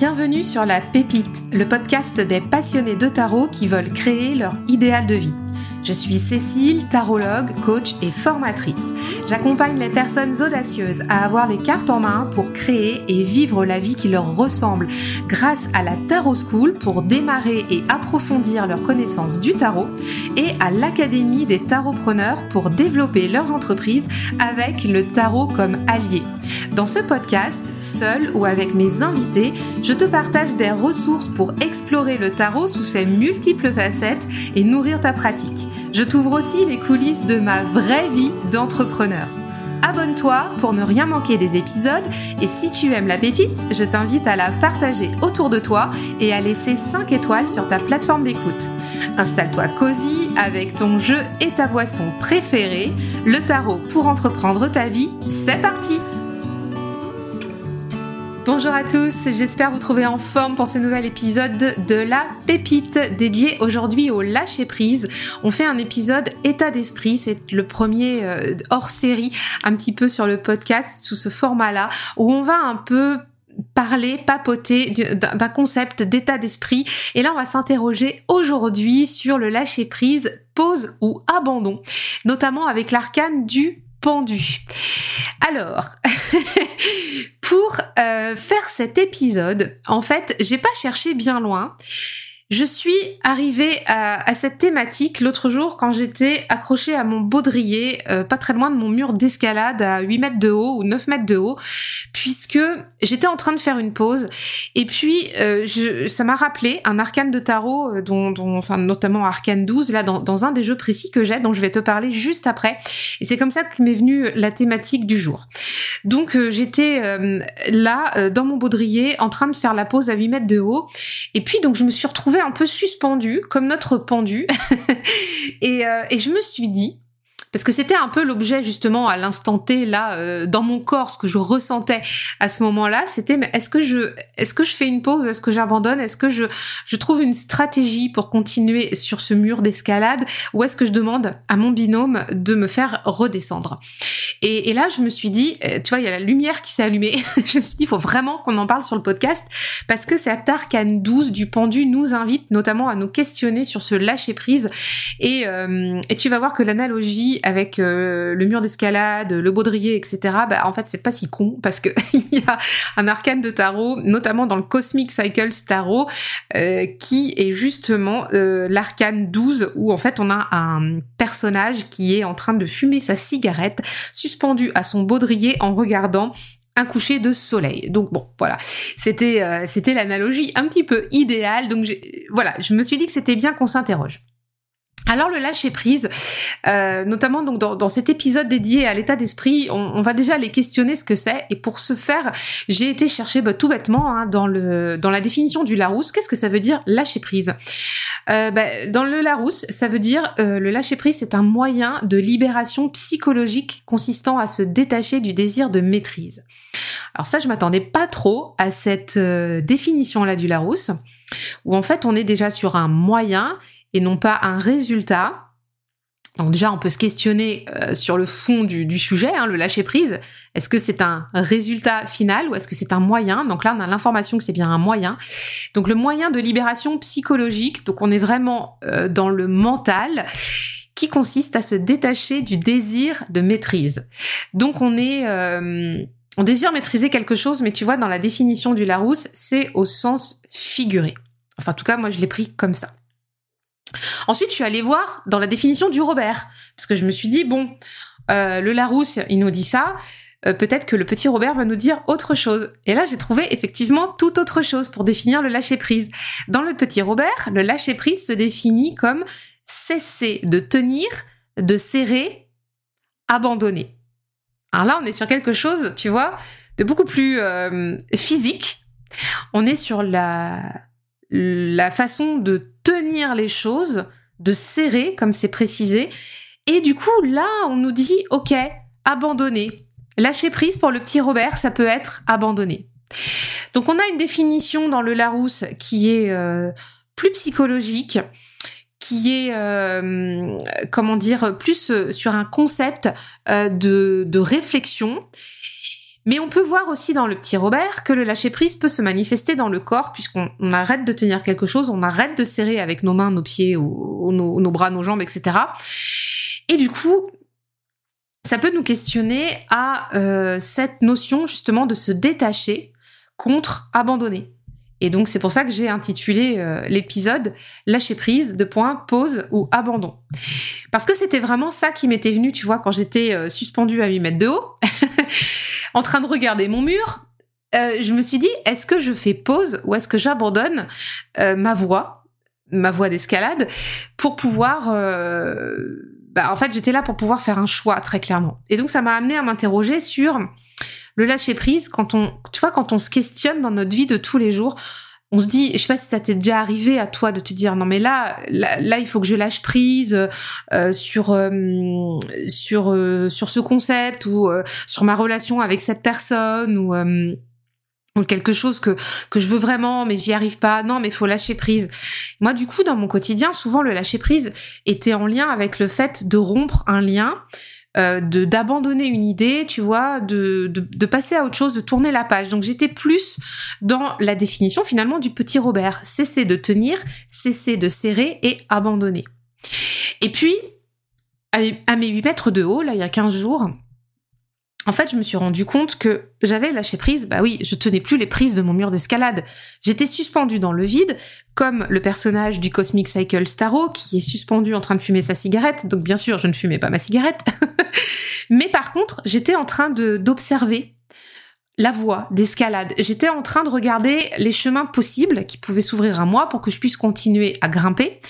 Bienvenue sur La Pépite, le podcast des passionnés de tarot qui veulent créer leur idéal de vie. Je suis Cécile, tarologue, coach et formatrice. J'accompagne les personnes audacieuses à avoir les cartes en main pour créer et vivre la vie qui leur ressemble grâce à la Tarot School pour démarrer et approfondir leurs connaissances du tarot et à l'Académie des tarotpreneurs pour développer leurs entreprises avec le tarot comme allié. Dans ce podcast, seul ou avec mes invités, je te partage des ressources pour explorer le tarot sous ses multiples facettes et nourrir ta pratique. Je t'ouvre aussi les coulisses de ma vraie vie d'entrepreneur. Abonne-toi pour ne rien manquer des épisodes et si tu aimes la pépite, je t'invite à la partager autour de toi et à laisser 5 étoiles sur ta plateforme d'écoute. Installe-toi cosy avec ton jeu et ta boisson préférée, le tarot pour entreprendre ta vie. C'est parti! Bonjour à tous, j'espère vous trouver en forme pour ce nouvel épisode de La Pépite dédié aujourd'hui au lâcher prise. On fait un épisode état d'esprit, c'est le premier euh, hors série un petit peu sur le podcast sous ce format-là où on va un peu parler, papoter d'un concept d'état d'esprit. Et là, on va s'interroger aujourd'hui sur le lâcher prise, pause ou abandon, notamment avec l'arcane du pendu. Alors, pour euh, faire cet épisode, en fait, j'ai pas cherché bien loin. Je suis arrivée à, cette thématique l'autre jour quand j'étais accrochée à mon baudrier, euh, pas très loin de mon mur d'escalade à 8 mètres de haut ou 9 mètres de haut, puisque j'étais en train de faire une pause et puis euh, ça m'a rappelé un arcane de tarot, euh, dont, dont, enfin notamment arcane 12, là dans, un des jeux précis que j'ai, dont je vais te parler juste après. Et c'est comme ça que m'est venue la thématique du jour. Donc j'étais là dans mon baudrier en train de faire la pause à 8 mètres de haut et puis donc je me suis retrouvée un peu suspendu, comme notre pendu. et, euh, et je me suis dit, parce que c'était un peu l'objet justement à l'instant T là euh, dans mon corps ce que je ressentais à ce moment-là. C'était mais est-ce que je est-ce que je fais une pause? Est-ce que j'abandonne? Est-ce que je je trouve une stratégie pour continuer sur ce mur d'escalade? Ou est-ce que je demande à mon binôme de me faire redescendre? Et, là je me suis dit euh, tu vois il y a la lumière qui s'est allumée. Je me suis dit il faut vraiment qu'on en parle sur le podcast parce que cet arcane 12 du pendu nous invite notamment à nous questionner sur ce lâcher prise et euh, et tu vas voir que l'analogie avec euh, le mur d'escalade, le baudrier, etc. Bah, en fait, c'est pas si con parce que il y a un arcane de tarot, notamment dans le Cosmic Cycles Tarot, euh, qui est justement euh, l'arcane 12 où en fait on a un personnage qui est en train de fumer sa cigarette suspendu à son baudrier en regardant un coucher de soleil. Donc bon, voilà, c'était c'était l'analogie un petit peu idéale. Donc voilà, je me suis dit que c'était bien qu'on s'interroge. Alors le lâcher prise, euh, notamment donc dans, cet épisode dédié à l'état d'esprit, on, va déjà aller questionner ce que c'est. Et pour ce faire, j'ai été chercher bah, tout bêtement hein, dans le dans la définition du Larousse. Qu'est-ce que ça veut dire lâcher prise? Euh, bah, Dans le Larousse, ça veut dire euh, le lâcher prise, c'est un moyen de libération psychologique consistant à se détacher du désir de maîtrise. Alors ça, je m'attendais pas trop à cette définition là du Larousse, où en fait on est déjà sur un moyen et non pas un résultat. Donc déjà, on peut se questionner euh, sur le fond du, sujet, hein, le lâcher prise. Est-ce que c'est un résultat final ou est-ce que c'est un moyen? Donc là, on a l'information que c'est bien un moyen. Donc le moyen de libération psychologique. Donc on est vraiment euh, dans le mental qui consiste à se détacher du désir de maîtrise. Donc on est euh, on désire maîtriser quelque chose, mais tu vois, dans la définition du Larousse, c'est au sens figuré. Enfin, en tout cas, moi, je l'ai pris comme ça. Ensuite, je suis allée voir dans la définition du Robert, parce que je me suis dit, bon, euh, le Larousse, il nous dit ça, euh, peut-être que le petit Robert va nous dire autre chose. Et là, j'ai trouvé effectivement tout autre chose pour définir le lâcher-prise. Dans le petit Robert, le lâcher-prise se définit comme cesser de tenir, de serrer, abandonner. Alors là, on est sur quelque chose, tu vois, de beaucoup plus euh, physique. On est sur la, la façon de tenir les choses, de serrer, comme c'est précisé. Et du coup, là, on nous dit, OK, abandonner. Lâcher prise pour le petit Robert, ça peut être abandonner. Donc on a une définition dans le Larousse qui est euh, plus psychologique, qui est, euh, comment dire, plus sur un concept euh, de, de réflexion. Mais on peut voir aussi dans le petit Robert que le lâcher-prise peut se manifester dans le corps puisqu'on arrête de tenir quelque chose, on arrête de serrer avec nos mains, nos pieds, nos, bras, nos jambes, etc. Et du coup, ça peut nous questionner à euh, cette notion justement de se détacher contre abandonner. Et donc c'est pour ça que j'ai intitulé euh, l'épisode Lâcher prise de point pause ou abandon. Parce que c'était vraiment ça qui m'était venu, tu vois, quand j'étais euh, suspendue à 8 mètres de haut, en train de regarder mon mur. Euh, je me suis dit, est-ce que je fais pause ou est-ce que j'abandonne ma voie, ma voie d'escalade, pour pouvoir... Bah, en fait, j'étais là pour pouvoir faire un choix, très clairement. Et donc ça m'a amené à m'interroger sur le lâcher prise, quand on, tu vois, quand on se questionne dans notre vie de tous les jours, on se dit, je sais pas si ça t'est déjà arrivé à toi de te dire non mais là, là, il faut que je lâche prise euh, sur euh, sur euh, sur ce concept ou sur ma relation avec cette personne ou ou quelque chose que que je veux vraiment mais j'y arrive pas. Non mais faut lâcher prise. Moi du coup dans mon quotidien souvent le lâcher prise était en lien avec le fait de rompre un lien euh, de d'abandonner une idée, tu vois, de, de, passer à autre chose, de tourner la page. Donc j'étais plus dans la définition finalement du petit Robert. Cesser de tenir, cesser de serrer et abandonner. Et puis, à mes 8 mètres de haut, là, il y a 15 jours, en fait, je me suis rendu compte que j'avais lâché prise. Bah oui, je tenais plus les prises de mon mur d'escalade. J'étais suspendue dans le vide, comme le personnage du Cosmic Cycle Starro qui est suspendu en train de fumer sa cigarette. Donc bien sûr, je ne fumais pas ma cigarette. Mais par contre, j'étais en train d'observer la voie d'escalade. J'étais en train de regarder les chemins possibles qui pouvaient s'ouvrir à moi pour que je puisse continuer à grimper,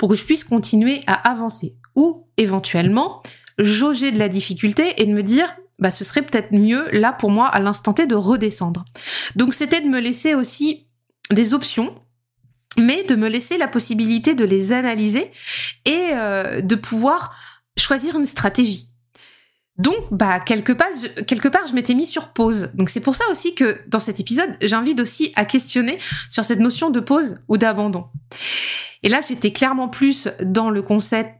pour que je puisse continuer à avancer. Ou éventuellement, jauger de la difficulté et de me dire bah ce serait peut-être mieux là pour moi à l'instant T de redescendre. Donc c'était de me laisser aussi des options mais de me laisser la possibilité de les analyser et euh, de pouvoir choisir une stratégie. Donc, bah quelque part, je, quelque part, je m'étais mis sur pause. Donc c'est pour ça aussi que dans cet épisode, j'invite aussi à questionner sur cette notion de pause ou d'abandon. Et là, j'étais clairement plus dans le concept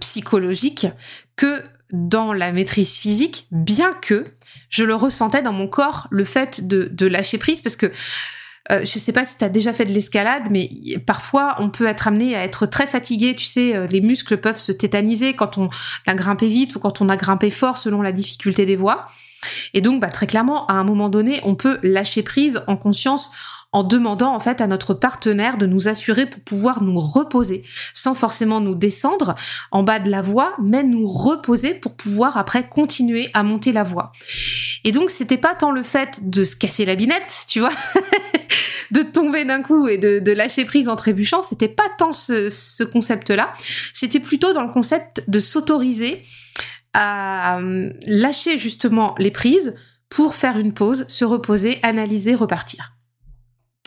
psychologique que dans la maîtrise physique, bien que je le ressentais dans mon corps, le fait de, lâcher prise, parce que euh, je sais pas si tu as déjà fait de l'escalade, mais parfois on peut être amené à être très fatigué. Tu sais, euh, les muscles peuvent se tétaniser quand on a grimpé vite ou quand on a grimpé fort selon la difficulté des voies. Et donc, bah, très clairement, à un moment donné, on peut lâcher prise en conscience en demandant en fait à notre partenaire de nous assurer pour pouvoir nous reposer, sans forcément nous descendre en bas de la voie, mais nous reposer pour pouvoir après continuer à monter la voie. Et donc c'était pas tant le fait de se casser la binette, tu vois, de tomber d'un coup et de, lâcher prise en trébuchant, c'était pas tant ce, ce concept-là, c'était plutôt dans le concept de s'autoriser à euh, lâcher justement les prises pour faire une pause, se reposer, analyser, repartir.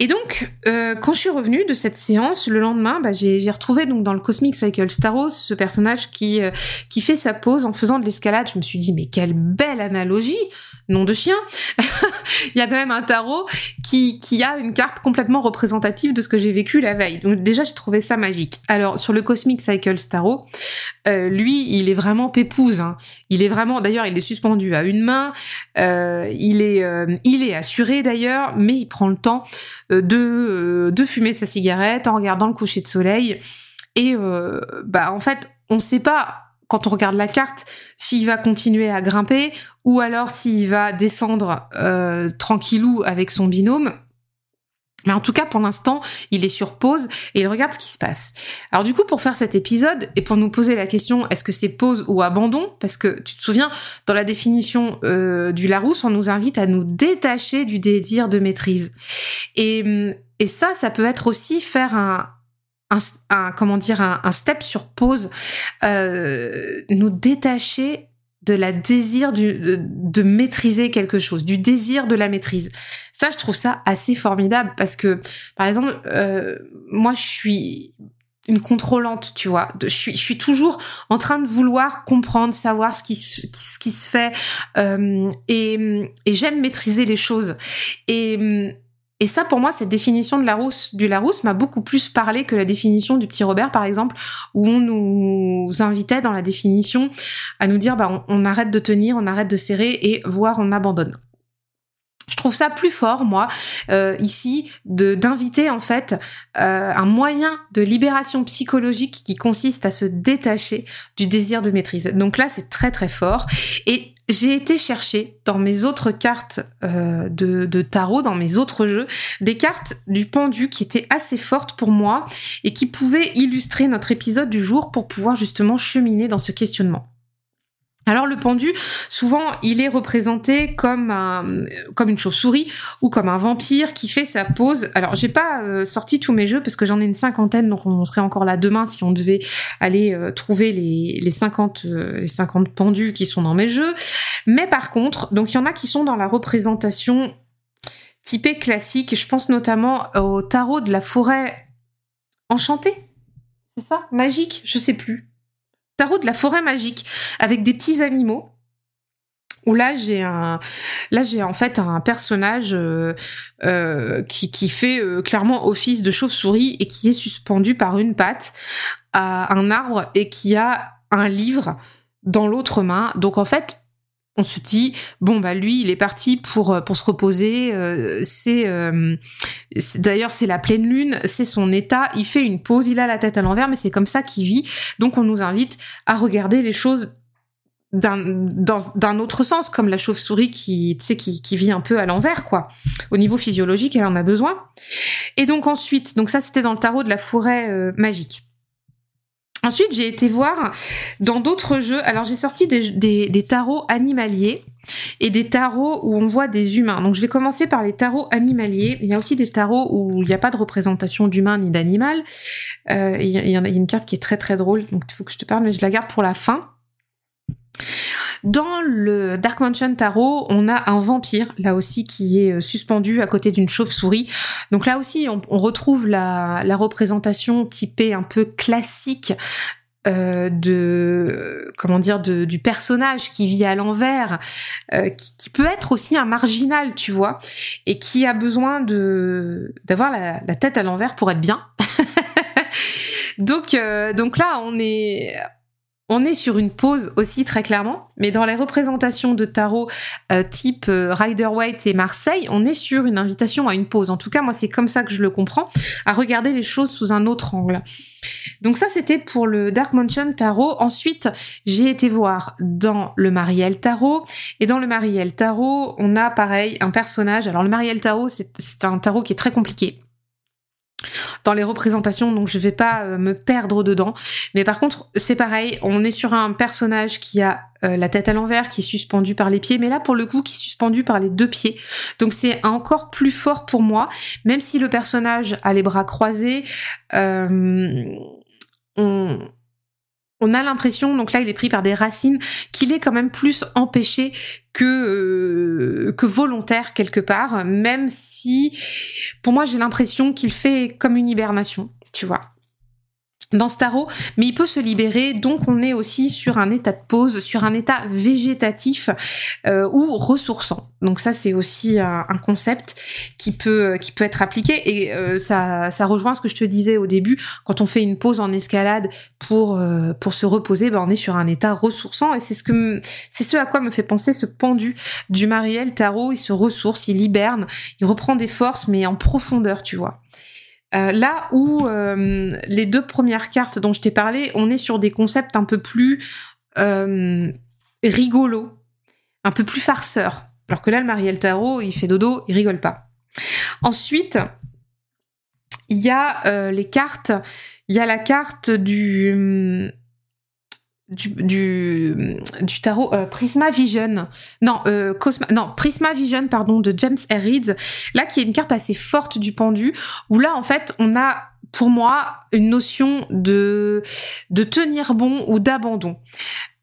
Et donc, euh, quand je suis revenue de cette séance, le lendemain, bah, j'ai retrouvé donc dans le Cosmic Cycle Staros ce personnage qui euh, qui fait sa pause en faisant de l'escalade. Je me suis dit mais quelle belle analogie, nom de chien. Il y a quand même un tarot qui qui a une carte complètement représentative de ce que j'ai vécu la veille. Donc déjà j'ai trouvé ça magique. Alors sur le Cosmic Cycle Starro, euh, lui il est vraiment pépouse. Hein. Il est vraiment, d'ailleurs il est suspendu à une main. il est il est assuré d'ailleurs, mais il prend le temps euh, de, euh, de fumer sa cigarette en regardant le coucher de soleil. Et euh, bah en fait, on ne sait pas quand on regarde la carte s'il va continuer à grimper ou alors s'il va descendre tranquillou avec son binôme. Mais en tout cas, pour l'instant, il est sur pause et il regarde ce qui se passe. Alors du coup, pour faire cet épisode et pour nous poser la question, est-ce que c'est pause ou abandon? Parce que tu te souviens, dans la définition euh, du Larousse, on nous invite à nous détacher du désir de maîtrise. Et, ça, ça peut être aussi faire un, un, comment dire un, step sur pause, euh, nous détacher de la désir de, de, maîtriser quelque chose, du désir de la maîtrise. Ça, je trouve ça assez formidable parce que, par exemple, euh, moi, je suis une contrôlante, tu vois. je suis, je suis toujours en train de vouloir comprendre, savoir ce qui, ce qui se fait, euh, et, et j'aime maîtriser les choses. Et Et ça, pour moi, cette définition de Larousse, du Larousse m'a beaucoup plus parlé que la définition du petit Robert, par exemple, où on nous invitait dans la définition à nous dire, bah, on, arrête de tenir, on arrête de serrer et voire on abandonne. Je trouve ça plus fort, moi, euh, ici, d'inviter en fait euh, un moyen de libération psychologique qui consiste à se détacher du désir de maîtrise. Donc là, c'est très très fort. Et j'ai été chercher dans mes autres cartes euh, de, de, tarot, dans mes autres jeux, des cartes du pendu qui étaient assez fortes pour moi et qui pouvaient illustrer notre épisode du jour pour pouvoir justement cheminer dans ce questionnement. Alors le pendu, souvent, il est représenté comme un, comme une chauve-souris ou comme un vampire qui fait sa pause. Alors j'ai pas euh, sorti tous mes jeux parce que j'en ai une cinquantaine, donc on serait encore là demain si on devait aller euh, trouver les, les 50 euh, les 50 pendus qui sont dans mes jeux. Mais par contre, donc il y en a qui sont dans la représentation typée classique. Je pense notamment au tarot de la forêt enchantée. C'est ça? Magique? Je sais plus tarot de la forêt magique avec des petits animaux. Où là j'ai un j'ai en fait un personnage euh, euh, qui, qui fait euh, clairement office de chauve-souris et qui est suspendu par une patte à un arbre et qui a un livre dans l'autre main. Donc en fait on se dit bon bah lui il est parti pour euh, pour se reposer euh, euh, c'est d'ailleurs c'est la pleine lune c'est son état il fait une pause il a la tête à l'envers mais c'est comme ça qu'il vit. Donc on nous invite à regarder les choses d'un autre sens comme la chauve-souris qui tu sais qui, qui vit un peu à l'envers quoi. Au niveau physiologique elle en a besoin. Et donc ensuite donc ça c'était dans le tarot de la forêt magique Ensuite, j'ai été voir dans d'autres jeux. Alors, j'ai sorti des, tarots animaliers et des tarots où on voit des humains. Donc, je vais commencer par les tarots animaliers. Il y a aussi des tarots où il n'y a pas de représentation d'humain ni d'animal. Euh, il y, a, une carte qui est très très drôle, donc il faut que je te parle, mais je la garde pour la fin. Dans le Dark Mansion Tarot, on a un vampire, là aussi, qui est euh, suspendu à côté d'une chauve-souris. Donc là aussi, on, retrouve la, représentation typée un peu classique euh, de comment dire du personnage qui vit à l'envers euh, qui, peut être aussi un marginal tu vois et qui a besoin de d'avoir la, la, tête à l'envers pour être bien donc donc là on est on est sur une pause aussi très clairement, mais dans les représentations de tarot euh, type euh, Rider-Waite et Marseille, on est sur une invitation à une pause. En tout cas, moi, c'est comme ça que je le comprends, à regarder les choses sous un autre angle. Donc ça, c'était pour le Dark Mansion Tarot. Ensuite, j'ai été voir dans le Marielle Tarot. Et dans le Marielle Tarot, on a pareil un personnage. Alors le Marielle Tarot, c'est un tarot qui est très compliqué dans les représentations, donc je vais pas euh, me perdre dedans. Mais par contre, c'est pareil, on est sur un personnage qui a euh, la tête à l'envers, qui est suspendu par les pieds, mais là pour le coup qui est suspendu par les deux pieds. Donc c'est encore plus fort pour moi, même si le personnage a les bras croisés. Euh, on, on a l'impression, donc là il est pris par des racines, qu'il est quand même plus empêché que euh, que volontaire quelque part, même si pour moi j'ai l'impression qu'il fait comme une hibernation, tu vois dans ce tarot, mais il peut se libérer. Donc on est aussi sur un état de pause, sur un état végétatif euh, ou ressourçant. Donc ça c'est aussi un, concept qui peut qui peut être appliqué et euh, ça ça rejoint ce que je te disais au début. Quand on fait une pause en escalade pour euh, pour se reposer, ben on est sur un état ressourçant et c'est ce que c'est ce à quoi me fait penser ce pendu du Mariel tarot. Il se ressource, il hiberne, il reprend des forces mais en profondeur, tu vois. Euh, là où euh, les deux premières cartes dont je t'ai parlé, on est sur des concepts un peu plus euh, rigolos, un peu plus farceurs. Alors que là, le Mariel Tarot, il fait dodo, il rigole pas. Ensuite, il y a les cartes, il y a la carte du du, du, tarot euh, Prisma Vision. Non, euh, Cosma, non, Prisma Vision, pardon, de James R. Là, qui est une carte assez forte du pendu, où là, en fait, on a, pour moi, une notion de, de tenir bon ou d'abandon.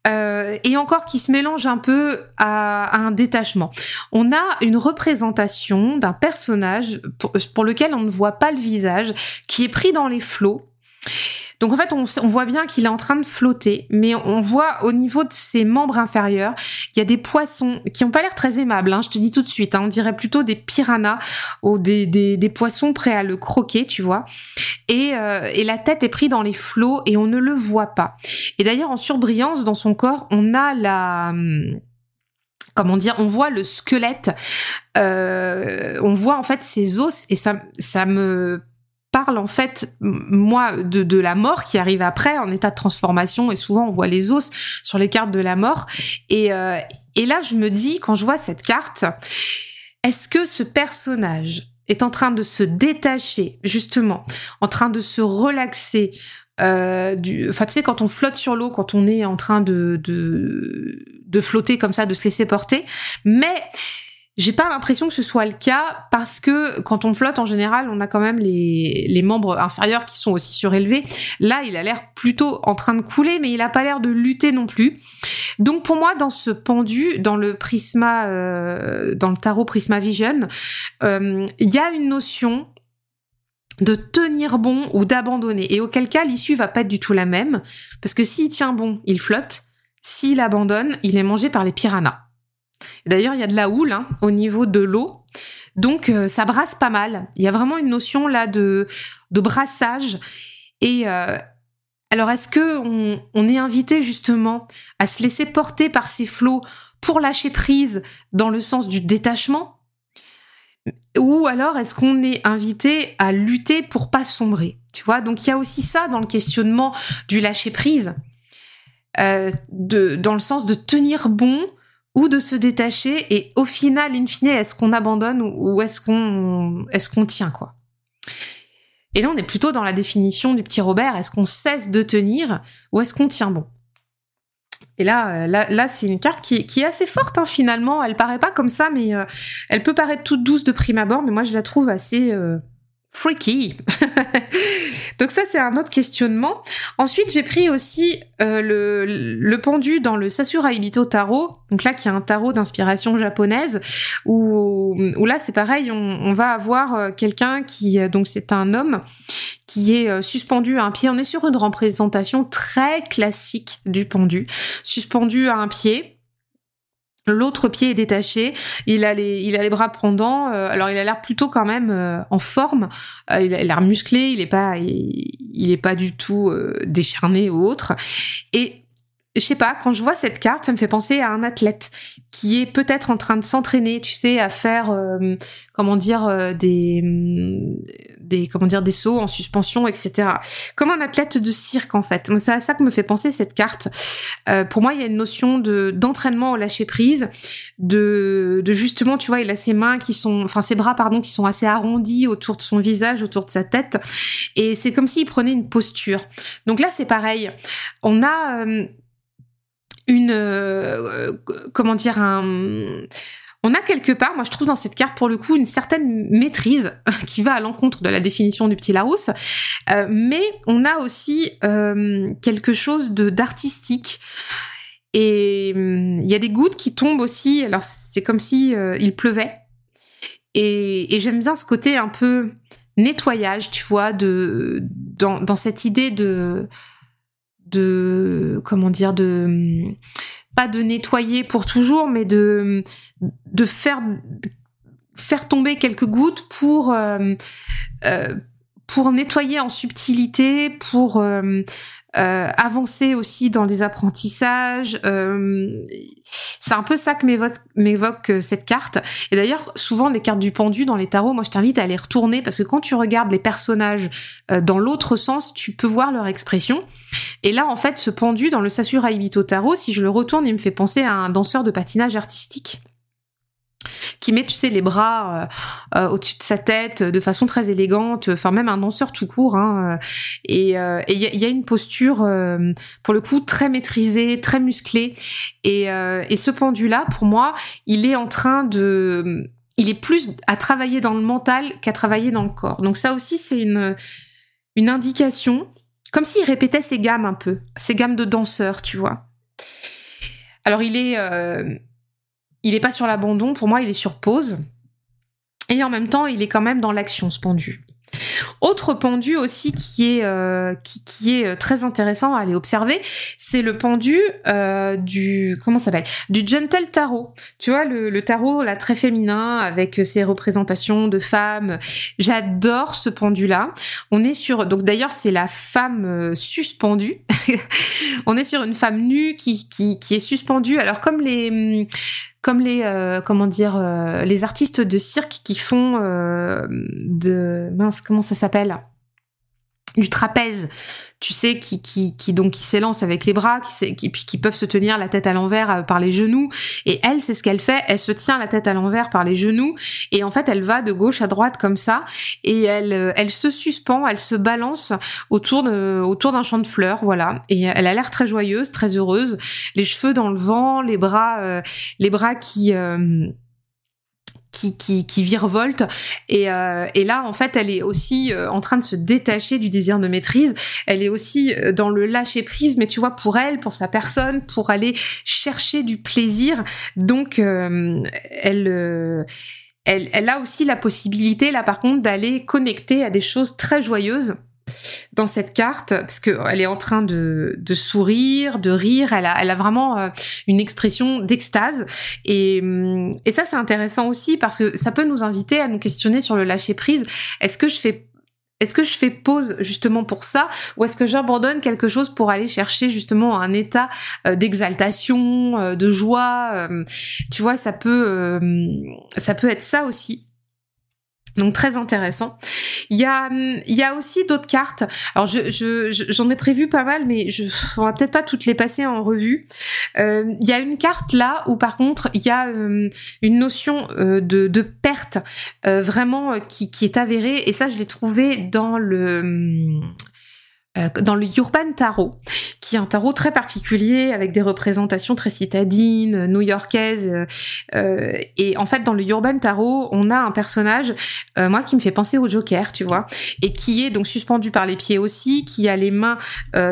Euh, et encore qui se mélange un peu à, à, un détachement. On a une représentation d'un personnage pour lequel on ne voit pas le visage, qui est pris dans les flots Donc en fait, on, voit bien qu'il est en train de flotter, mais on voit au niveau de ses membres inférieurs, il y a des poissons qui ont pas l'air très aimables. Hein, je te dis tout de suite, hein, on dirait plutôt des piranhas ou des, poissons prêts à le croquer, tu vois. Et, euh, et la tête est prise dans les flots et on ne le voit pas. Et d'ailleurs, en surbrillance dans son corps, on a la hum, comment dire, on voit le squelette, euh, on voit en fait ses os et ça me parle en fait, moi, de, de, la mort qui arrive après en état de transformation et souvent on voit les os sur les cartes de la mort. Et, euh, et là je me dis quand je vois cette carte, est-ce que ce personnage est en train de se détacher justement, en train de se relaxer, euh, du, enfin tu sais quand on flotte sur l'eau, quand on est en train de, de de flotter comme ça, de se laisser porter, mais j'ai pas l'impression que ce soit le cas parce que quand on flotte en général, on a quand même les, les membres inférieurs qui sont aussi surélevés. Là, il a l'air plutôt en train de couler, mais il a pas l'air de lutter non plus. Donc pour moi, dans ce pendu, dans le prisma, euh, dans le tarot Prisma Vision, euh, il y a une notion de tenir bon ou d'abandonner. Et auquel cas, l'issue va pas être du tout la même, parce que s'il tient bon, il flotte. S'il abandonne, il est mangé par les piranhas. D'ailleurs, il y a de la houle hein, au niveau de l'eau. Donc euh, ça brasse pas mal. Il y a vraiment une notion là de, de brassage. Et euh, alors est-ce que on, est invité justement à se laisser porter par ces flots pour lâcher prise dans le sens du détachement? Ou alors est-ce qu'on est invité à lutter pour pas sombrer? Tu vois? Donc il y a aussi ça dans le questionnement du lâcher prise. Euh, de, dans le sens de tenir bon ou de se détacher et au final, in fine, est-ce qu'on abandonne ou est-ce qu'on est-ce tient quoi? Et là, on est plutôt dans la définition du petit Robert. Est-ce qu'on cesse de tenir ou est-ce qu'on tient bon? Et là, euh, là, là c'est une carte qui, qui, est assez forte hein, finalement. Elle paraît pas comme ça, mais euh, elle peut paraître toute douce de prime abord, mais moi je la trouve assez euh, freaky. Donc ça, c'est un autre questionnement. Ensuite, j'ai pris aussi euh, le, pendu dans le Sasura Ibito Tarot. Donc là, qui est un tarot d'inspiration japonaise, où, où là, c'est pareil, on, on, va avoir euh, quelqu'un qui, euh, donc c'est un homme, qui est suspendu à un pied. On est sur une représentation très classique du pendu, suspendu à un pied L'autre pied est détaché, il a les, il bras pendants. Euh, alors il a l'air plutôt quand même euh, en forme. Euh, il a l'air musclé, il est pas, il, est pas du tout décharné ou autre. Et je sais pas, quand je vois cette carte, ça me fait penser à un athlète qui est peut-être en train de s'entraîner, tu sais, à faire, euh, comment dire, euh, des, mm, des, comment dire, des sauts en suspension, etc. Comme un athlète de cirque, en fait. C'est à ça que me fait penser cette carte. Euh, pour moi, il y a une notion de d'entraînement au lâcher prise, de, de justement, tu vois, il a ses mains qui sont, enfin ses bras, pardon, qui sont assez arrondis autour de son visage, autour de sa tête, et c'est comme s'il prenait une posture. Donc là, c'est pareil. On a une euh, comment dire un on a quelque part, moi je trouve dans cette carte pour le coup une certaine maîtrise qui va à l'encontre de la définition du petit Larousse, euh, mais on a aussi euh, quelque chose de d'artistique. Et hum, il y a des gouttes qui tombent aussi. Alors c'est comme si il pleuvait. Et, et j'aime bien ce côté un peu nettoyage, tu vois, de dans, dans cette idée de de comment dire de pas de nettoyer pour toujours mais de de faire faire tomber quelques gouttes pour euh, euh, pour nettoyer en subtilité pour euh, euh, avancer aussi dans les apprentissages. Euh, c'est un peu ça que m'évoque euh, cette carte. Et d'ailleurs, souvent les cartes du pendu dans les tarots, moi je t'invite à les retourner parce que quand tu regardes les personnages dans l'autre sens, tu peux voir leur expression. Et là, en fait, ce pendu dans le Sasura Ibito Tarot, si je le retourne, il me fait penser à un danseur de patinage artistique qui met, tu sais, les bras euh, euh, au-dessus de sa tête de façon très élégante, enfin même un danseur tout court. Hein, euh, et il y, a une posture, pour le coup, très maîtrisée, très musclée. Et, et ce pendu-là, pour moi, il est en train de... Il est plus à travailler dans le mental qu'à travailler dans le corps. Donc ça aussi, c'est une, une indication, comme s'il répétait ses gammes un peu, ses gammes de danseur, tu vois. Alors il est il est pas sur l'abandon, pour moi, il est sur pause. Et en même temps, il est quand même dans l'action, ce. Autre pendu aussi qui est euh, est très intéressant à aller observer, c'est le pendu euh, du comment s'appelle? Du gentle tarot. Tu vois le, tarot là très féminin avec ses représentations de femmes. J'adore ce pendu là. On est sur donc d'ailleurs c'est la femme euh, suspendue. On est sur une femme nue qui est suspendue. Alors comme les comme les euh, comment dire euh, les artistes de cirque qui font euh, de mince comment ça s'appelle? Du trapèze tu sais, qui, qui, qui donc qui s'élance avec les bras, qui, qui, puis qui peuvent se tenir la tête à l'envers euh, par les genoux. Et elle, c'est ce qu'elle fait. Elle se tient la tête à l'envers par les genoux. Et en fait, elle va de gauche à droite comme ça. Et elle, euh, elle se suspend, elle se balance autour de, autour d'un champ de fleurs, voilà. Et elle a l'air très joyeuse, très heureuse. Les cheveux dans le vent, les bras, euh, les bras qui qui, qui, qui virevolte. Et, euh, et là, en fait, elle est aussi euh, en train de se détacher du désir de maîtrise. Elle est aussi euh, dans le lâcher prise, mais tu vois, pour elle, pour sa personne, pour aller chercher du plaisir. Donc, elle, elle a aussi la possibilité, là, par contre, d'aller connecter à des choses très joyeuses dans cette carte parce qu'elle est en train de, sourire, de rire. Elle a, elle a vraiment euh, une expression d'extase et, hum, et ça c'est intéressant aussi parce que ça peut nous inviter à nous questionner sur le lâcher prise. Est-ce que je fais est-ce que je fais pause justement pour ça? Ou est-ce que j'abandonne quelque chose pour aller chercher justement un état euh, d'exaltation, euh, de joie? Tu vois, ça peut ça peut être ça aussi. Donc très intéressant. Il y a, il y a aussi d'autres cartes. Alors je, je, j'en ai prévu pas mal, mais je, on va peut-être pas toutes les passer en revue. Euh, il y a une carte là où par contre il y a euh, une notion euh, de, de perte euh, vraiment qui, qui est avérée. Et ça je l'ai trouvé dans le euh, dans le Urban Tarot, qui est un tarot très particulier avec des représentations très citadines, new-yorkaises. Euh, euh, et en fait, dans le Urban Tarot, on a un personnage, moi, qui me fait penser au Joker, tu vois, et qui est donc suspendu par les pieds aussi, qui a les mains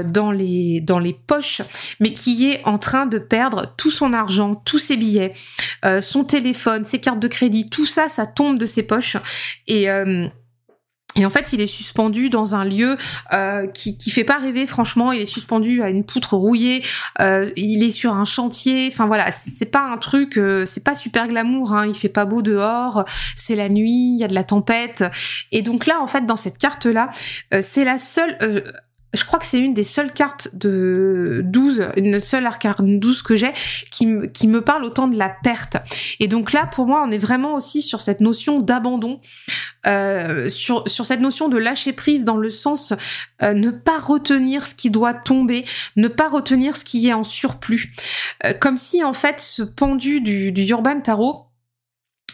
dans les dans les poches, mais qui est en train de perdre tout son argent, tous ses billets, son téléphone, ses cartes de crédit, tout ça, ça tombe de ses poches et et en fait, il est suspendu dans un lieu euh, qui qui fait pas rêver. Franchement, il est suspendu à une poutre rouillée. Euh, il est sur un chantier. Enfin voilà, c'est pas un truc, euh, c'est pas super glamour. Hein. Il fait pas beau dehors. C'est la nuit, il y a de la tempête. Et donc là, en fait, dans cette carte là, euh, c'est la seule je crois que c'est une des seules cartes de 12, une seule arcane 12 que j'ai qui, qui me parle autant de la perte. Et donc là, pour moi, on est vraiment aussi sur cette notion d'abandon, euh, sur, sur cette notion de lâcher prise dans le sens euh, ne pas retenir ce qui doit tomber, ne pas retenir ce qui est en surplus. Euh, comme si en fait ce pendu du, du Urban Tarot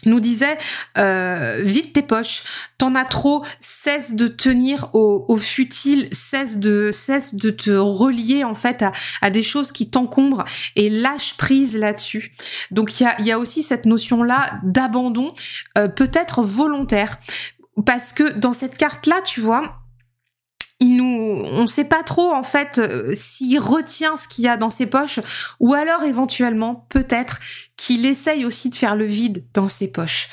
nous disait euh, vide tes poches, t'en as trop, cesse de tenir au, futile, cesse de cesse de te relier en fait à, à des choses qui t'encombrent et lâche prise là-dessus. Donc il y a, y a aussi cette notion là d'abandon, euh, peut-être volontaire, parce que dans cette carte là, tu vois, il nous, on sait pas trop en fait euh, s'il retient ce qu'il y a dans ses poches ou alors éventuellement peut-être qu'il essaye aussi de faire le vide dans ses poches.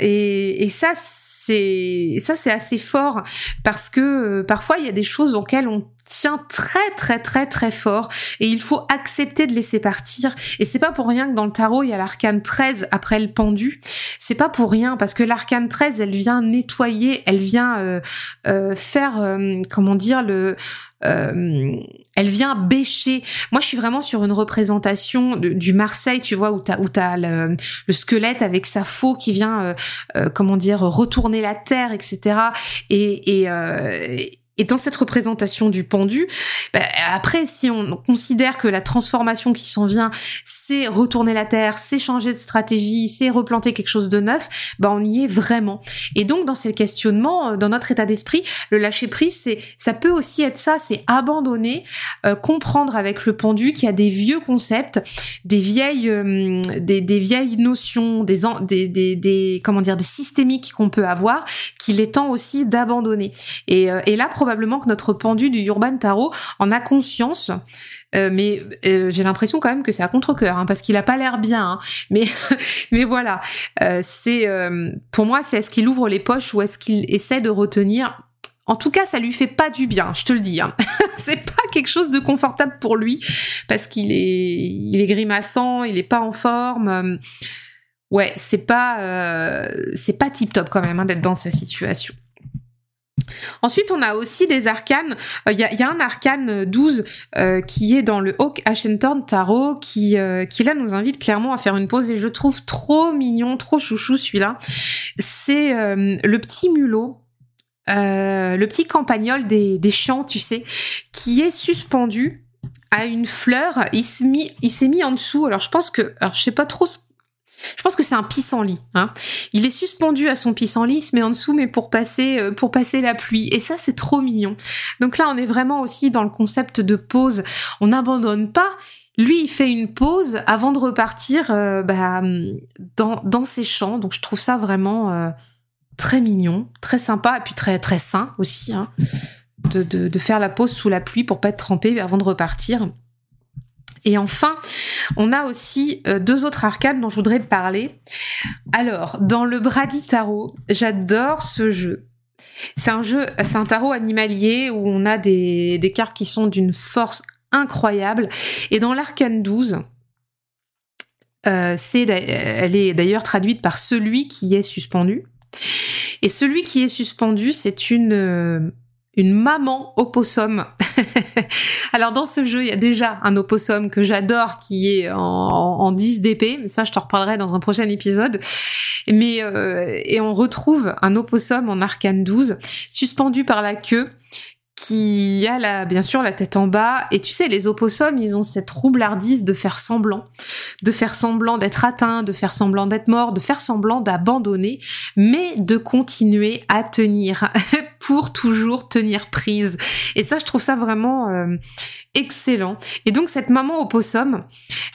Et, et ça c'est ça c'est assez fort parce que euh, parfois il y a des choses auxquelles on tient très très très très fort et il faut accepter de laisser partir et c'est pas pour rien que dans le tarot il y a l'arcane 13 après le pendu c'est pas pour rien parce que l'arcane 13 elle vient nettoyer elle vient euh, euh, faire euh, comment dire le euh, elle vient bêcher. Moi, je suis vraiment sur une représentation du Marseille, tu vois, où t'as où t'as le, le squelette avec sa faux qui vient, euh, euh, comment dire, retourner la terre, etc. Et, et, et dans cette représentation du pendu, bah, après, si on considère que la transformation qui s'en vient, c'est retourner la terre, c'est changer de stratégie, c'est replanter quelque chose de neuf, bah on y est vraiment. Et donc dans ces questionnements, euh, dans notre état d'esprit, le lâcher prise, c'est ça peut aussi être ça, c'est abandonner, euh, comprendre avec le pendu qu'il y a des vieux concepts, des vieilles, euh, des, des, vieilles notions, des, des, des, comment dire, des systémiques qu'on peut avoir, qu'il est temps aussi d'abandonner. Et, et là probablement que notre pendu du Urban Tarot en a conscience. Euh, mais euh, j'ai l'impression quand même que c'est à contre-cœur, hein, parce qu'il a pas l'air bien. Hein. mais mais voilà, euh, c'est pour moi, c'est est-ce qu'il ouvre les poches ou est-ce qu'il essaie de retenir? En tout cas, ça lui fait pas du bien, je te le dis. Hein. c'est pas quelque chose de confortable pour lui parce qu'il est, il est grimaçant, il est pas en forme. Ouais, c'est pas, c'est pas tip top quand même hein, d'être dans sa situation. Ensuite, on a aussi des arcanes. Il y, a, un arcane 12 euh, qui est dans le Hawk Tarot qui, euh, qui là nous invite clairement à faire une pause et je trouve trop mignon, trop chouchou celui-là. C'est le petit mulot euh, le petit campagnol des, champs, tu sais, qui est suspendu à une fleur. Il s'est mis, en dessous. Alors je pense que, alors je sais pas trop. Je pense que c'est un pissenlit. Hein. Il est suspendu à son pissenlit, il se met en dessous, mais pour passer, euh, pour passer la pluie. Et ça, c'est trop mignon. Donc là, on est vraiment aussi dans le concept de pause. On n'abandonne pas. Lui, il fait une pause avant de repartir euh, bah, dans, dans ses champs. Donc je trouve ça vraiment très mignon, très sympa, et puis très très sain aussi, hein, de, faire la pause sous la pluie pour pas être trempé avant de repartir. Et enfin, on a aussi euh, deux autres arcanes dont je voudrais parler. Alors, dans le Brady Tarot, j'adore ce jeu. C'est un jeu, c'est un tarot animalier où on a des, cartes qui sont d'une force incroyable. Et dans l'arcane 12, euh, elle est d'ailleurs traduite par celui qui est suspendu. Et celui qui est suspendu, c'est une euh, une maman opossum. Alors dans ce jeu, il y a déjà un opossum que j'adore qui est en, en, 10 DP, ça je te reparlerai dans un prochain épisode. Mais euh, et on retrouve un opossum en arcane 12 suspendu par la queue qui a la, bien sûr la tête en bas. Et tu sais, les opossums, ils ont cette roublardise de faire semblant, de faire semblant d'être atteint, de faire semblant d'être mort, de faire semblant d'abandonner, mais de continuer à tenir pour toujours tenir prise. Et ça, je trouve ça vraiment euh, excellent. Et donc cette maman opossum,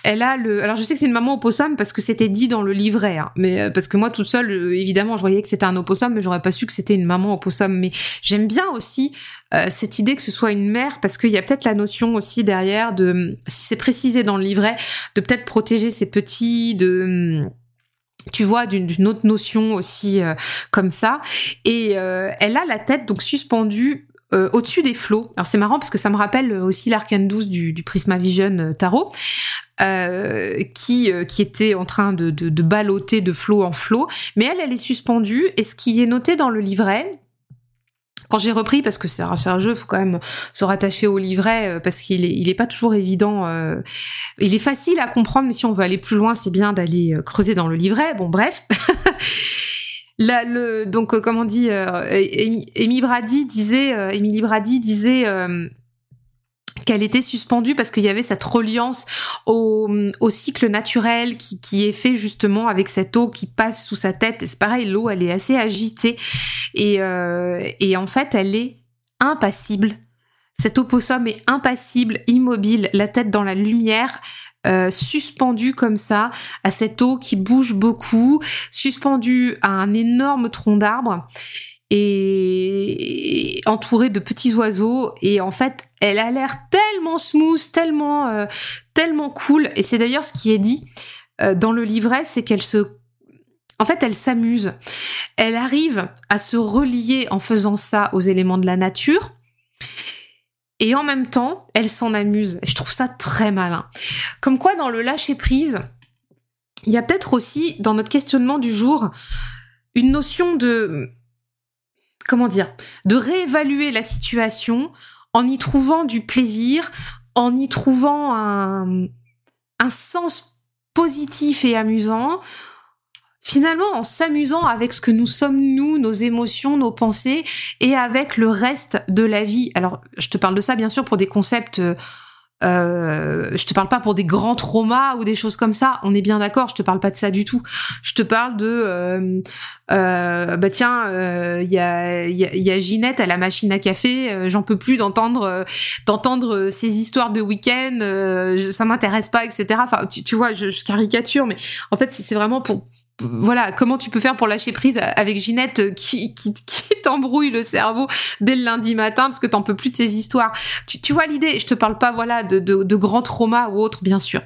elle a le. Alors je sais que c'est une maman opossum parce que c'était dit dans le livret, hein, mais euh, parce que moi toute seule, euh, évidemment, je voyais que c'était un opossum, mais j'aurais pas su que c'était une maman opossum. Mais j'aime bien aussi cette idée que ce soit une mère parce qu'il y a peut-être la notion aussi derrière de, si c'est précisé dans le livret, de peut-être protéger ses petits, de tu vois, d'une autre notion aussi comme ça. Et elle a la tête donc suspendue euh, au-dessus des flots. Alors c'est marrant parce que ça me rappelle aussi l'arcane 12 du, du Prisma Vision euh, Tarot. Euh, qui qui était en train de, de, de balloter de flot en flot, mais elle, elle est suspendue. Et ce qui est noté dans le livret, quand j'ai repris, parce que c'est un, jeu, faut quand même se rattacher au livret, parce qu'il est, pas toujours évident. Euh, il est facile à comprendre, mais si on veut aller plus loin, c'est bien d'aller creuser dans le livret. Bon, bref. le, donc, euh, comment dit, euh, Brady disait, euh, Emily Brady disait qu'elle était suspendue parce qu'il y avait cette reliance au, cycle naturel qui, est fait justement avec cette eau qui passe sous sa tête. C'est pareil, l'eau, elle est assez agitée et, euh, et en fait, elle est impassible. Cet opossum est impassible, immobile, la tête dans la lumière, euh, suspendu comme ça à cette eau qui bouge beaucoup, suspendu à un énorme tronc d'arbre et entouré de petits oiseaux et en fait elle a l'air tellement smooth tellement euh, tellement cool et c'est d'ailleurs ce qui est dit euh, dans le livret c'est qu'elle se en fait, elle s'amuse. Elle arrive à se relier en faisant ça aux éléments de la nature et en même temps, elle s'en amuse. Je trouve ça très malin. Comme quoi, dans le lâcher prise, il y a peut-être aussi, dans notre questionnement du jour, une notion de, comment dire, de réévaluer la situation en y trouvant du plaisir, en y trouvant un, sens positif et amusant, finalement en s'amusant avec ce que nous sommes nous, nos émotions, nos pensées et avec le reste de la vie. Alors, je te parle de ça bien sûr pour des concepts euh, je te parle pas pour des grands traumas ou des choses comme ça. On est bien d'accord. Je te parle pas de ça du tout. Je te parle de, euh, euh, bah tiens, il euh, y a, y, y, a, Ginette à la machine à café. J'en peux plus d'entendre, d'entendre ces histoires de week-end. ça m'intéresse pas, etc. Enfin, tu, tu vois, je, je, caricature, mais en fait, c'est vraiment pour, voilà, comment tu peux faire pour lâcher prise avec Ginette qui, qui, qui t'embrouilles le cerveau dès le lundi matin parce que t'en peux plus de ces histoires. Tu, tu vois l'idée Je te parle pas voilà de, de, de grands traumas ou autres, bien sûr.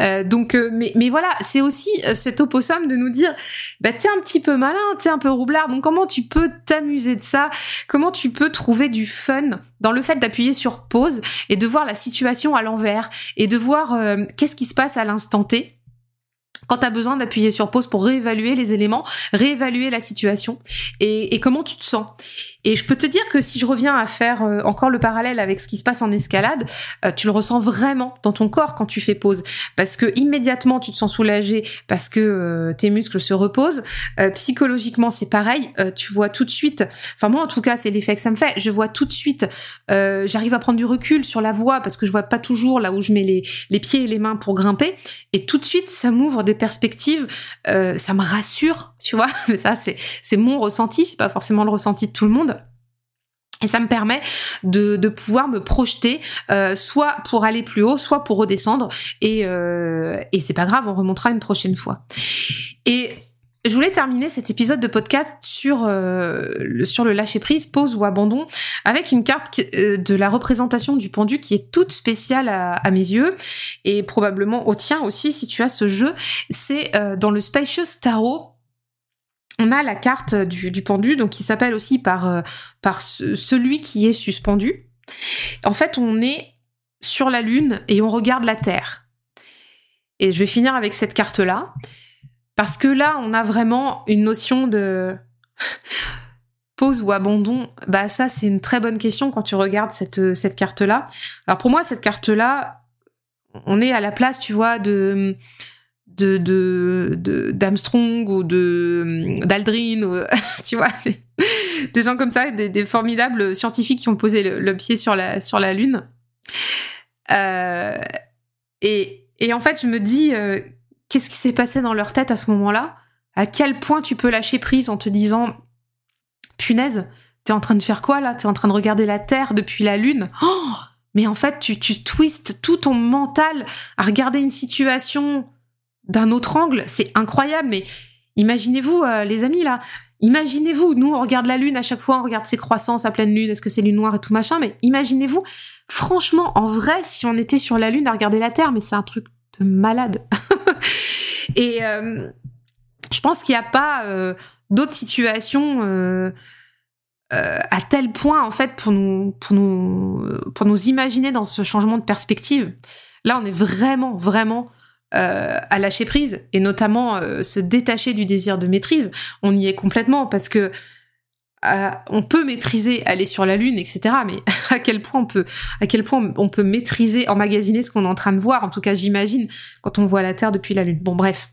Euh, donc, euh, mais, mais voilà, c'est aussi euh, cet opossum de nous dire, bah t'es un petit peu malin, t'es un peu roublard. Donc comment tu peux t'amuser de ça? Comment tu peux trouver du fun dans le fait d'appuyer sur pause et de voir la situation à l'envers et de voir qu'est-ce qui se passe à l'instant T? Quand tu as besoin d'appuyer sur pause pour réévaluer les éléments, réévaluer la situation et, et, comment tu te sens? Et je peux te dire que si je reviens à faire euh, encore le parallèle avec ce qui se passe en escalade, euh, tu le ressens vraiment dans ton corps quand tu fais pause, parce que immédiatement tu te sens soulagé parce que euh, tes muscles se reposent. psychologiquement c'est pareil, tu vois tout de suite. Enfin moi en tout cas c'est l'effet que ça me fait. Je vois tout de suite, j'arrive à prendre du recul sur la voie parce que je vois pas toujours là où je mets les, les pieds et les mains pour grimper, et tout de suite ça m'ouvre des perspectives, ça me rassure, tu vois. Mais ça c'est c'est mon ressenti, c'est pas forcément le ressenti de tout le monde. Et ça me permet de, de pouvoir me projeter, euh, soit pour aller plus haut, soit pour redescendre. Et, euh, et c'est pas grave, on remontera une prochaine fois. Et je voulais terminer cet épisode de podcast sur euh, le, sur le lâcher prise, pause ou abandon, avec une carte euh, de la représentation du pendu qui est toute spéciale à, à mes yeux et probablement au tien aussi si tu as ce jeu. C'est euh, dans le Spacious Tarot on a la carte du, pendu, donc qui s'appelle aussi par, euh, par celui qui est suspendu. En fait, on est sur la Lune et on regarde la Terre. Et je vais finir avec cette carte-là, parce que là, on a vraiment une notion de pause ou abandon. Bah ça, c'est une très bonne question quand tu regardes cette, cette carte-là. Alors pour moi, cette carte-là, on est à la place, tu vois, de de de d'Armstrong ou de d'Aldrin ou tu vois des gens comme ça des, formidables scientifiques qui ont posé le, pied sur la sur la lune. Euh, et et en fait je me dis euh, qu'est-ce qui s'est passé dans leur tête à ce moment-là? À quel point tu peux lâcher prise en te disant punaise t'es en train de faire quoi là? T'es en train de regarder la terre depuis la lune? Oh! Mais en fait tu tu twistes tout ton mental à regarder une situation d'un autre angle, c'est incroyable. Mais imaginez-vous, euh, les amis, là, imaginez-vous, nous, on regarde la Lune à chaque fois, on regarde ses croissances à pleine Lune, est-ce que c'est Lune noire et tout machin, mais imaginez-vous, franchement, en vrai, si on était sur la Lune à regarder la Terre, mais c'est un truc de malade. et euh, je pense qu'il n'y a pas euh, d'autres situations à tel point, en fait, pour nous, pour, nous, pour nous imaginer dans ce changement de perspective. Là, on est vraiment, vraiment euh, à lâcher prise et notamment euh, se détacher du désir de maîtrise. On y est complètement parce que euh, on peut maîtriser aller sur la lune, etc. Mais à quel point on peut, à quel point on peut maîtriser, emmagasiner ce qu'on est en train de voir. En tout cas, j'imagine quand on voit la Terre depuis la lune. Bon, bref.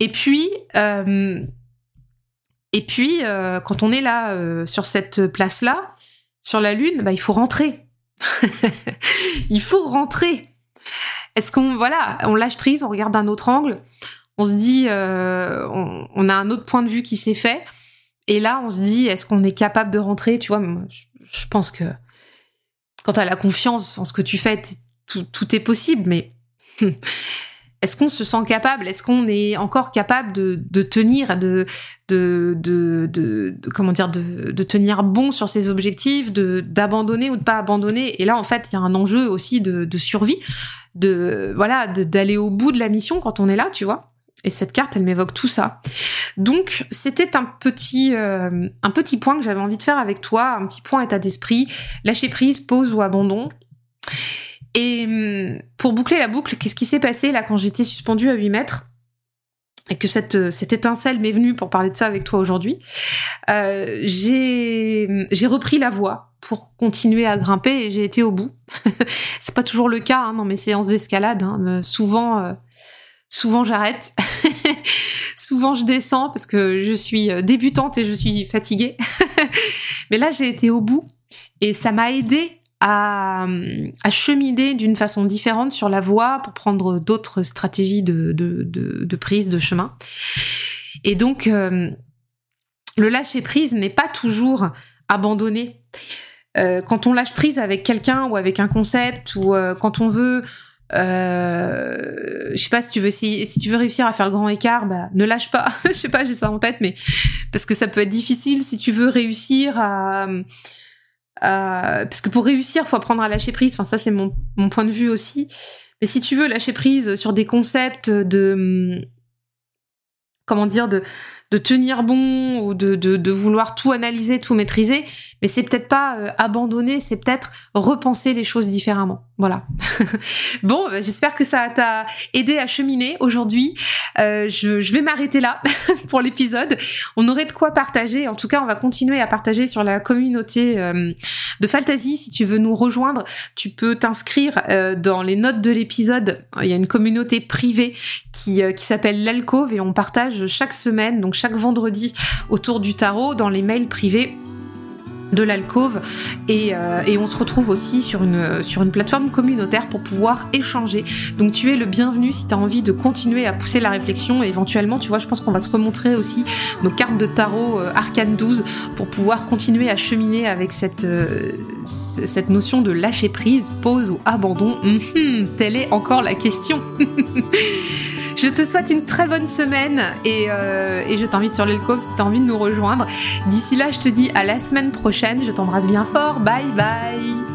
Et puis, et puis, quand on est là sur cette place-là, sur la lune, bah, il faut rentrer. il faut rentrer. Est-ce qu'on voilà, on lâche prise, on regarde un autre angle, on se dit, euh, on, a un autre point de vue qui s'est fait, et là on se dit, est-ce qu'on est capable de rentrer? Tu vois, je, pense que quand tu as la confiance en ce que tu fais, tout, est possible, mais est-ce qu'on se sent capable? Est-ce qu'on est encore capable de, tenir, de, de, de, comment dire, de, tenir bon sur ses objectifs, de d'abandonner ou de pas abandonner? Et là, en fait, il y a un enjeu aussi de, survie de voilà d'aller au bout de la mission quand on est là, tu vois. Et cette carte, elle m'évoque tout ça. Donc, c'était un petit euh, un petit point que j'avais envie de faire avec toi, un petit point état d'esprit, lâcher prise, pause ou abandon. Et hum, pour boucler la boucle, qu'est-ce qui s'est passé là quand j'étais suspendue à 8 mètres? Et que cette, cette étincelle m'est venue pour parler de ça avec toi aujourd'hui, euh, j'ai repris la voie pour continuer à grimper et j'ai été au bout. c'est pas toujours le cas hein, dans mes séances d'escalade. Hein. Souvent, euh, souvent j'arrête. souvent je descends parce que je suis euh, débutante et je suis fatiguée. Mais là, j'ai été au bout et ça m'a aidé à, cheminer d'une façon différente sur la voie pour prendre d'autres stratégies de, de, prise de chemin. Et donc, euh, le lâcher prise n'est pas toujours abandonné. Euh, quand on lâche prise avec quelqu'un ou avec un concept ou euh, quand on veut euh, je sais pas si tu veux essayer, si tu veux réussir à faire le grand écart, bah ne lâche pas. je sais pas, j'ai ça en tête, mais parce que ça peut être difficile si tu veux réussir à, parce que pour réussir, faut apprendre à lâcher prise. Enfin ça c'est mon mon point de vue aussi. Mais si tu veux lâcher prise sur des concepts de comment dire de de tenir bon ou de, de, vouloir tout analyser, tout maîtriser, mais c'est peut-être pas euh, abandonner, c'est peut-être repenser les choses différemment. Voilà. bon, bah, j'espère que ça t'a aidé à cheminer aujourd'hui. Euh, je, vais m'arrêter là pour l'épisode. On aurait de quoi partager. En tout cas, on va continuer à partager sur la communauté euh, de Fantasy. Si tu veux nous rejoindre, tu peux t'inscrire dans les notes de l'épisode. Il y a une communauté privée qui, qui s'appelle l'Alcove et on partage chaque semaine, donc chaque vendredi, autour du tarot dans les mails privés de l'alcôve et, euh, et, on se retrouve aussi sur une, sur une plateforme communautaire pour pouvoir échanger. Donc tu es le bienvenu si tu as envie de continuer à pousser la réflexion et éventuellement, tu vois, je pense qu'on va se remontrer aussi nos cartes de tarot euh, Arcane 12 pour pouvoir continuer à cheminer avec cette, euh, cette notion de lâcher prise, pause ou abandon. Hum, telle est encore la question. Je te souhaite une très bonne semaine et, euh, je t'invite sur l'Elcom si tu as envie de nous rejoindre. D'ici là, je te dis à la semaine prochaine. Je t'embrasse bien fort. Bye bye.